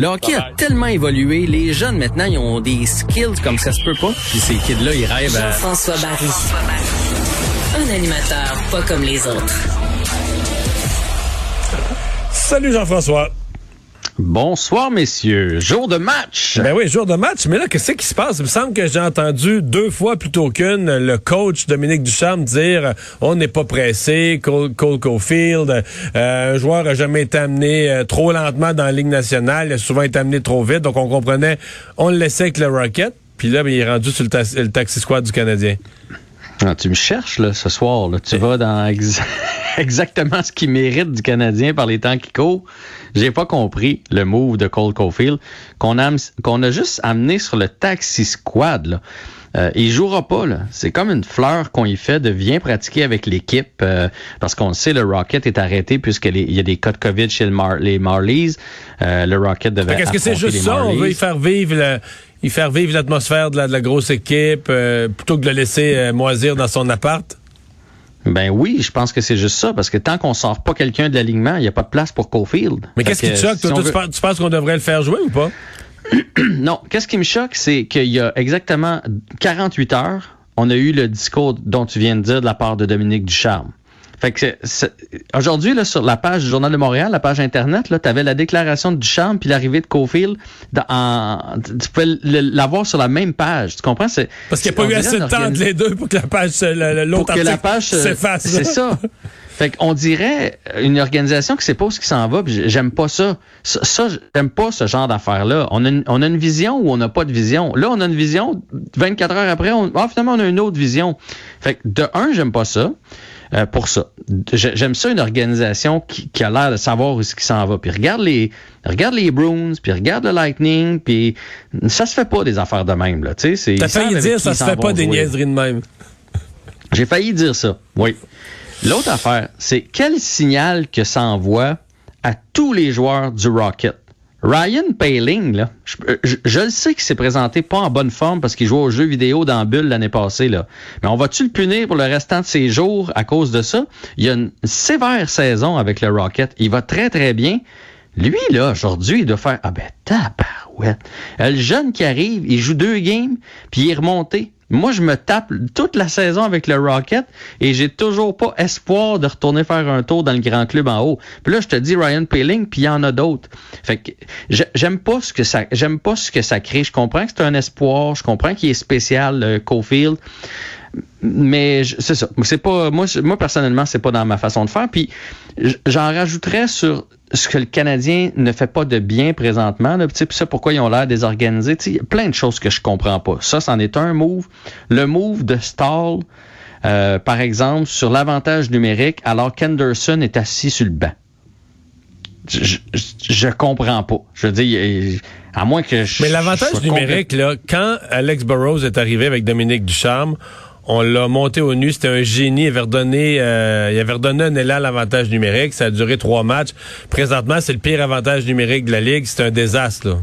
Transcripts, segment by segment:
Le hockey a tellement évolué. Les jeunes, maintenant, ils ont des skills comme ça se peut pas. Puis ces kids-là, ils rêvent à... Jean-François Barry. Un animateur pas comme les autres. Salut Jean-François. Bonsoir, messieurs. Jour de match. Ben oui, jour de match. Mais là, qu'est-ce qui se passe? Il me semble que j'ai entendu deux fois plutôt qu'une le coach Dominique Ducharme dire on n'est pas pressé, Cole, Cole Caulfield, euh, un joueur a jamais été amené euh, trop lentement dans la Ligue nationale, il a souvent été amené trop vite. Donc, on comprenait, on le laissait avec le Rocket. Puis là, ben, il est rendu sur le taxi squad du Canadien. Ah, tu me cherches là, ce soir. Là. Tu vas dans exactement ce qui mérite du Canadien par les temps qui courent. J'ai pas compris le move de Cole Caulfield qu'on a, qu'on a juste amené sur le taxi squad. Là. Euh, il jouera pas là. C'est comme une fleur qu'on y fait de bien pratiquer avec l'équipe euh, parce qu'on sait le Rocket est arrêté puisqu'il y a des cas de Covid chez les Marlies. Euh, le Rocket devait. Est-ce que c'est juste ça On veut y faire vivre le, y faire vivre l'atmosphère de la, de la, grosse équipe plutôt que de le laisser moisir dans son appart? Ben oui, je pense que c'est juste ça, parce que tant qu'on sort pas quelqu'un de l'alignement, il n'y a pas de place pour Cofield. Mais qu'est-ce qui te choque? tu, penses, qu'on devrait le faire jouer ou pas? non, qu'est-ce qui me choque, c'est qu'il y a exactement 48 heures, on a eu le discours dont tu viens de dire de la part de Dominique Ducharme. Fait que aujourd'hui là sur la page du Journal de Montréal, la page internet, là, tu avais la déclaration de Duchamp puis l'arrivée de Cofield. En, tu pouvais l'avoir sur la même page. Tu comprends? Parce qu'il n'y a pas eu assez de temps entre les deux pour que la page l'autre que la page s'efface. C'est ça. Fait qu'on dirait une organisation qui sait pas où ce qui s'en va, j'aime pas ça. Ça, j'aime pas ce genre d'affaires-là. On a, une, on a une vision ou on n'a pas de vision. Là, on a une vision, 24 heures après, on, ah, finalement, on a une autre vision. Fait que de un, j'aime pas ça. Euh, pour ça. J'aime ça une organisation qui, qui a l'air de savoir où ce qui s'en va. Puis regarde les regarde les Bruins, puis regarde le Lightning, puis ça se fait pas des affaires de même là, tu sais, T'as failli dire ça se fait pas des niaiseries de même. J'ai failli dire ça. Oui. L'autre affaire, c'est quel signal que ça envoie à tous les joueurs du Rocket? Ryan Paling, là, je, le sais qu'il s'est présenté pas en bonne forme parce qu'il jouait aux jeux vidéo dans Bulle l'année passée. Là. Mais on va-tu le punir pour le restant de ses jours à cause de ça? Il a une sévère saison avec le Rocket. Il va très, très bien. Lui, là, aujourd'hui, il doit faire Ah ben tabarouette. Le jeune qui arrive, il joue deux games, puis il est remonté. Moi, je me tape toute la saison avec le Rocket et j'ai toujours pas espoir de retourner faire un tour dans le grand club en haut. Puis là, je te dis Ryan Peeling, puis il y en a d'autres. Fait que j'aime pas ce que ça j'aime pas ce que ça crée. Je comprends que c'est un espoir, je comprends qu'il est spécial euh, Cofield mais c'est ça. C'est pas moi, moi personnellement, c'est pas dans ma façon de faire. Puis j'en rajouterais sur ce que le Canadien ne fait pas de bien présentement. Là, puis ça, pourquoi ils ont l'air désorganisés. Il y a plein de choses que je comprends pas. Ça, c'en est un move. Le move de Stall, euh, par exemple, sur l'avantage numérique, alors qu'Anderson est assis sur le banc. Je, je, comprends pas. Je veux dire, à moins que je. Mais l'avantage numérique, là, quand Alex Burrows est arrivé avec Dominique Ducharme, on l'a monté au nu. C'était un génie. Il avait redonné, euh, il avait redonné un élan à l'avantage numérique. Ça a duré trois matchs. Présentement, c'est le pire avantage numérique de la Ligue. C'est un désastre. Là.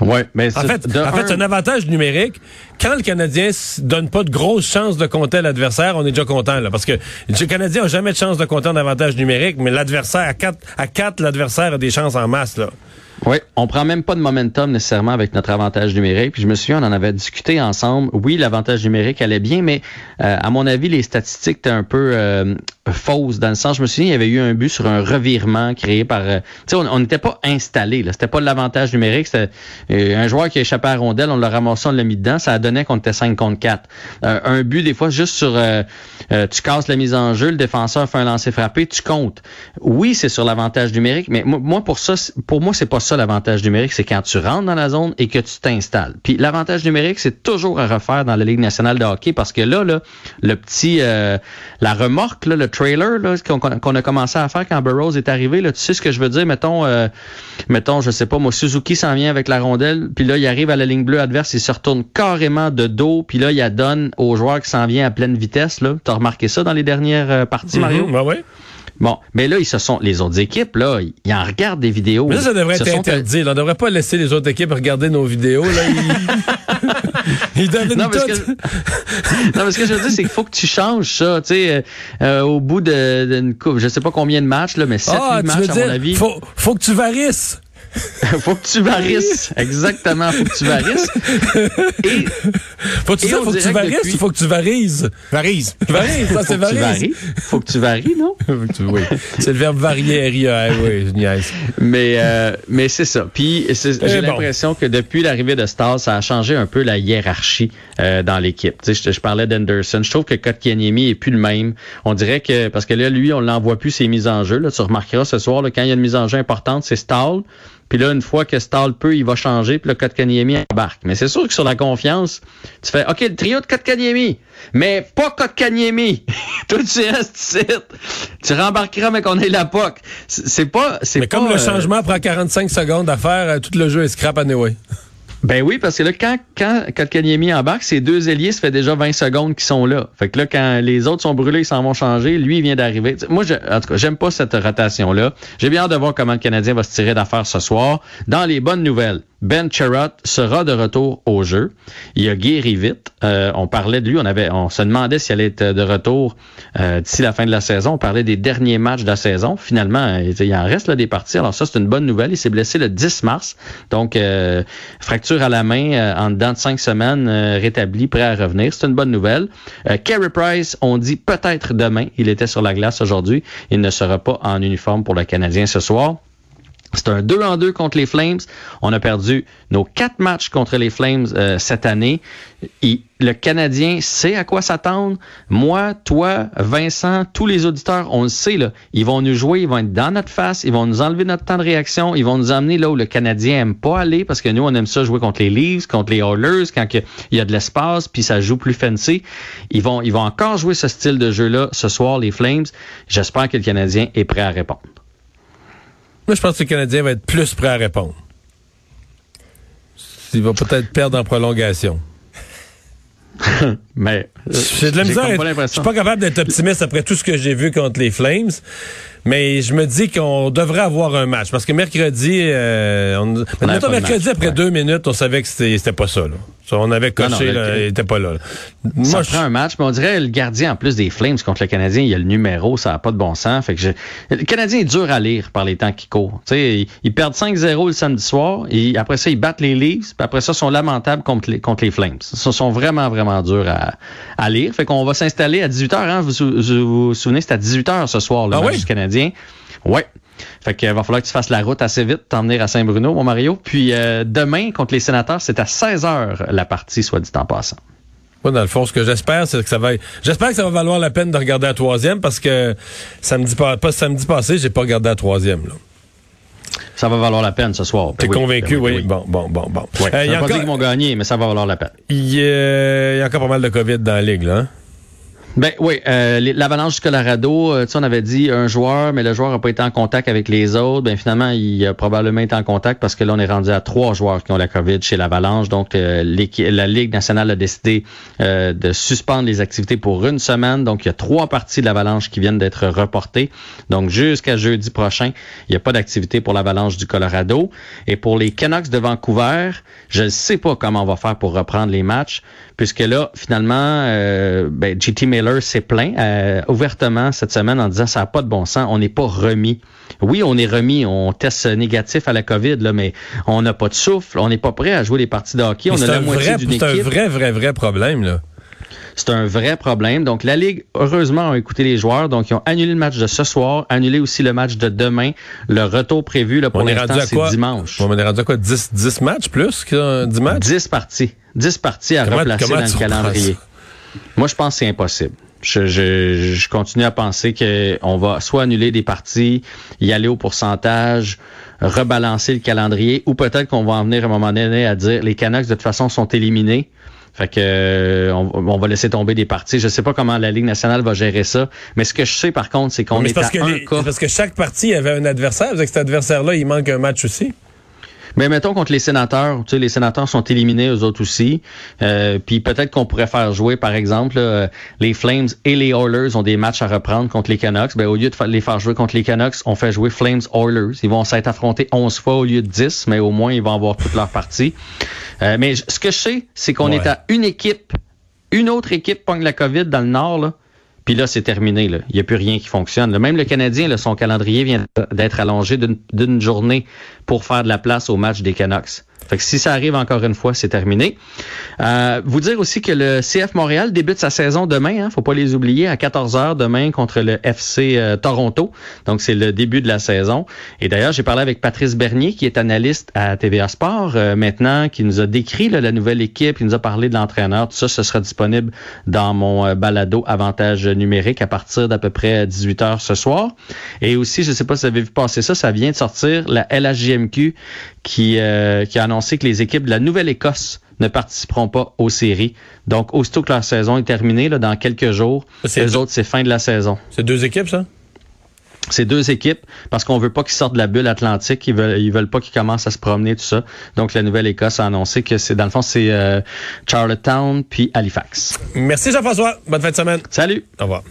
Ouais, mais en fait, en fait, c'est un avantage numérique. Quand le Canadien donne pas de grosses chances de compter à l'adversaire, on est déjà content là, parce que le Canadien n'a jamais de chance de compter en avantage numérique, mais l'adversaire à quatre, à quatre, l'adversaire a des chances en masse là. Oui, on prend même pas de momentum nécessairement avec notre avantage numérique. Puis je me souviens, on en avait discuté ensemble. Oui, l'avantage numérique allait bien, mais euh, à mon avis, les statistiques étaient un peu euh, fausses dans le sens. Je me souviens, il y avait eu un but sur un revirement créé par. Euh, tu sais, on n'était pas installé. Là, c'était pas l'avantage numérique. C'était un joueur qui a échappé à la rondelle, on l'a ramassé, on l'a mis dedans. Ça donné qu'on était 5 contre 4. un but des fois juste sur. tu casses la mise en jeu, le défenseur fait un lancer frappé, tu comptes. Oui, c'est sur l'avantage numérique, mais moi pour ça, pour moi c'est pas ça l'avantage numérique, c'est quand tu rentres dans la zone et que tu t'installes. Puis l'avantage numérique, c'est toujours à refaire dans la Ligue nationale de hockey parce que là, là le petit, euh, la remorque, là, le trailer là, qu'on, a commencé à faire quand Burroughs est arrivé, là, tu sais ce que je veux dire? Mettons, euh, mettons, je sais pas, moi, Suzuki s'en vient avec la rondelle, puis là, il arrive à la ligne bleue adverse, il se retourne carrément de dos, puis là, il donne au joueur qui s'en vient à pleine vitesse. Là. T'as remarqué ça dans les dernières euh, parties, Mario? Mm ouais. Bon, mais là, ils se sont, les autres équipes, là, ils en regardent des vidéos. Mais ça, ça devrait être interdit. On ne devrait pas laisser les autres équipes regarder nos vidéos. Là, ils... ils donnent non, parce que... non, mais ce que je veux dire, c'est qu'il faut que tu changes ça. Tu sais, euh, au bout d'une coupe, je sais pas combien de matchs, là, mais sept ah, matchs, à mon avis. Faut, faut que tu varisses. faut que tu varisses. Exactement, faut que tu varisses. Et, faut que tu, faut que tu varisses ou faut que tu varises? Varise. Varise, ça c'est varise. Faut que tu varies, non? oui. C'est le verbe varier, oui, niaise. Mais, euh, mais c'est ça. Puis j'ai bon. l'impression que depuis l'arrivée de Stas, ça a changé un peu la hiérarchie euh, dans l'équipe. Tu sais, je, je parlais d'Anderson. Je trouve que Kotkaniemi est plus le même. On dirait que, parce que là, lui, on l'envoie plus ses mises en jeu. Là. Tu remarqueras ce soir, là, quand il y a une mise en jeu importante, c'est Stahl. Puis là, une fois que Stahl peut, il va changer, puis le Kotkaniemi embarque. Mais c'est sûr que sur la confiance, tu fais OK, le trio de Kotkaniemi, mais pas Kotkaniemi. Tout tu restes ici. Tu rembarqueras, mais qu'on ait la POC. C'est pas. Mais pas, comme le euh, changement prend 45 secondes à faire, euh, tout le jeu est scrap anyway. Ben oui, parce que là, quand, quand Kotkaniemi embarque, ces deux ailiers, ça fait déjà 20 secondes qu'ils sont là. Fait que là, quand les autres sont brûlés, ils s'en vont changer. Lui, il vient d'arriver. Moi, je, en tout cas, j'aime pas cette rotation-là. J'ai bien hâte de voir comment le Canadien va se tirer d'affaire ce soir. Dans les bonnes nouvelles, Ben Charrot sera de retour au jeu. Il a guéri vite. Euh, on parlait de lui, on avait, on se demandait s'il allait être de retour euh, d'ici la fin de la saison. On parlait des derniers matchs de la saison. Finalement, il en reste là, des parties. Alors ça, c'est une bonne nouvelle. Il s'est blessé le 10 mars. Donc, euh, fracture à la main euh, en dedans de cinq semaines, euh, rétabli, prêt à revenir. C'est une bonne nouvelle. Euh, Carey Price, on dit peut-être demain. Il était sur la glace aujourd'hui. Il ne sera pas en uniforme pour le Canadien ce soir. C'est un 2 en 2 contre les Flames. On a perdu nos quatre matchs contre les Flames euh, cette année. Et le Canadien sait à quoi s'attendre. Moi, toi, Vincent, tous les auditeurs, on le sait. Là, ils vont nous jouer, ils vont être dans notre face, ils vont nous enlever notre temps de réaction, ils vont nous emmener là où le Canadien aime pas aller parce que nous, on aime ça jouer contre les Leafs, contre les Oilers, quand il y a de l'espace, puis ça joue plus fancy. Ils vont, ils vont encore jouer ce style de jeu-là ce soir, les Flames. J'espère que le Canadien est prêt à répondre. Moi, je pense que le Canadien va être plus prêt à répondre. Il va peut-être perdre en prolongation. Mais j'ai de la misère. Je suis pas capable d'être optimiste après tout ce que j'ai vu contre les Flames. Mais je me dis qu'on devrait avoir un match. Parce que mercredi, euh, on, on mercredi, après ouais. deux minutes, on savait que c'était pas ça. Là. On avait coché, là, il était pas là. là. Moi, je prends un match, mais on dirait le gardien, en plus des Flames contre le Canadien, il y a le numéro, ça n'a pas de bon sens. Fait que je... Le Canadien est dur à lire par les temps qui courent. ils, ils perdent 5-0 le samedi soir, et après ça, ils battent les Leafs, puis après ça, ils sont lamentables contre les, contre les Flames. Ils sont vraiment, vraiment durs à, à lire. Fait qu'on va s'installer à 18h. Hein, vous vous, vous souvenez, c'est à 18h ce soir, le ah match oui? du Canadien. Ouais. Fait qu'il va falloir que tu fasses la route assez vite, t'emmener à Saint-Bruno, mon Mario. Puis euh, demain, contre les sénateurs, c'est à 16h la partie, soit dit en passant. Moi, dans le fond, ce que j'espère, c'est que ça va. J'espère que ça va valoir la peine de regarder la troisième parce que samedi pas, pas samedi passé, j'ai pas regardé la troisième. Là. Ça va valoir la peine ce soir. T'es oui, convaincu, oui, oui. Bon, bon, bon, bon. Ouais. Euh, y a pas encore... qu'ils vont gagner, mais ça va valoir la peine. Il y, a... y a encore pas mal de COVID dans la ligue, là. Hein? Ben oui, euh, l'Avalanche du Colorado, euh, on avait dit un joueur, mais le joueur n'a pas été en contact avec les autres. Ben finalement, il a probablement été en contact parce que là, on est rendu à trois joueurs qui ont la COVID chez l'Avalanche. Donc, euh, la Ligue nationale a décidé euh, de suspendre les activités pour une semaine. Donc, il y a trois parties de l'Avalanche qui viennent d'être reportées. Donc, jusqu'à jeudi prochain, il n'y a pas d'activité pour l'Avalanche du Colorado. Et pour les Canucks de Vancouver, je ne sais pas comment on va faire pour reprendre les matchs, puisque là, finalement, euh, ben, JT Miller s'est plaint euh, ouvertement cette semaine en disant ça n'a pas de bon sens, on n'est pas remis. Oui, on est remis, on teste négatif à la COVID, là, mais on n'a pas de souffle, on n'est pas prêt à jouer les parties de hockey. Mais on a la moitié d'une équipe. C'est un vrai, vrai, vrai problème, là. C'est un vrai problème. Donc, la Ligue, heureusement, a écouté les joueurs. Donc, ils ont annulé le match de ce soir, annulé aussi le match de demain. Le retour prévu, là, pour l'instant, c'est dimanche. On est rendu à quoi? 10, 10 matchs plus que 10 matchs? 10 parties. 10 parties à comment, replacer comment dans le calendrier. Moi, je pense que c'est impossible. Je, je, je, continue à penser qu'on va soit annuler des parties, y aller au pourcentage, rebalancer le calendrier, ou peut-être qu'on va en venir à un moment donné à dire les Canucks de toute façon sont éliminés. Fait que euh, on, on, va laisser tomber des parties. Je sais pas comment la Ligue nationale va gérer ça, mais ce que je sais par contre, c'est qu'on est, parce à que un les, cas. Parce que chaque partie avait un adversaire. Avec cet adversaire-là, il manque un match aussi. Mais mettons contre les sénateurs, tu sais, les sénateurs sont éliminés, eux autres aussi. Euh, puis peut-être qu'on pourrait faire jouer, par exemple, euh, les Flames et les Oilers ont des matchs à reprendre contre les Canucks. Ben, au lieu de les faire jouer contre les Canucks, on fait jouer Flames Oilers. Ils vont s'être affrontés 11 fois au lieu de 10, mais au moins ils vont avoir toute leur partie. Euh, mais ce que je sais, c'est qu'on Ouais. est à une équipe, une autre équipe pogne la COVID dans le Nord, là. Puis là, c'est terminé. Il n'y a plus rien qui fonctionne. Même le Canadien, là, son calendrier vient d'être allongé d'une journée pour faire de la place au match des Canucks. Fait que si ça arrive encore une fois, c'est terminé. Euh, vous dire aussi que le CF Montréal débute sa saison demain, hein, faut pas les oublier, à 14h demain contre le FC euh, Toronto. Donc c'est le début de la saison. Et d'ailleurs, j'ai parlé avec Patrice Bernier, qui est analyste à TVA Sport euh, maintenant, qui nous a décrit la nouvelle équipe, il nous a parlé de l'entraîneur. Tout ça, ce sera disponible dans mon balado Avantage numérique à partir d'à peu près 18h ce soir. Et aussi, je sais pas si vous avez vu passer ça, ça vient de sortir la LHJMQ qui, qui a annoncé que les équipes de la Nouvelle-Écosse ne participeront pas aux séries. Donc, aussitôt que leur saison est terminée, là, dans quelques jours, les autres, c'est fin de la saison. C'est deux équipes, ça? C'est deux équipes parce qu'on veut pas qu'ils sortent de la bulle atlantique. Ils veulent, ils veulent pas qu'ils commencent à se promener tout ça. Donc la Nouvelle-Écosse a annoncé que c'est dans le fond c'est euh, Charlottetown puis Halifax. Merci Jean-François. Bonne fin de semaine. Salut. Au revoir.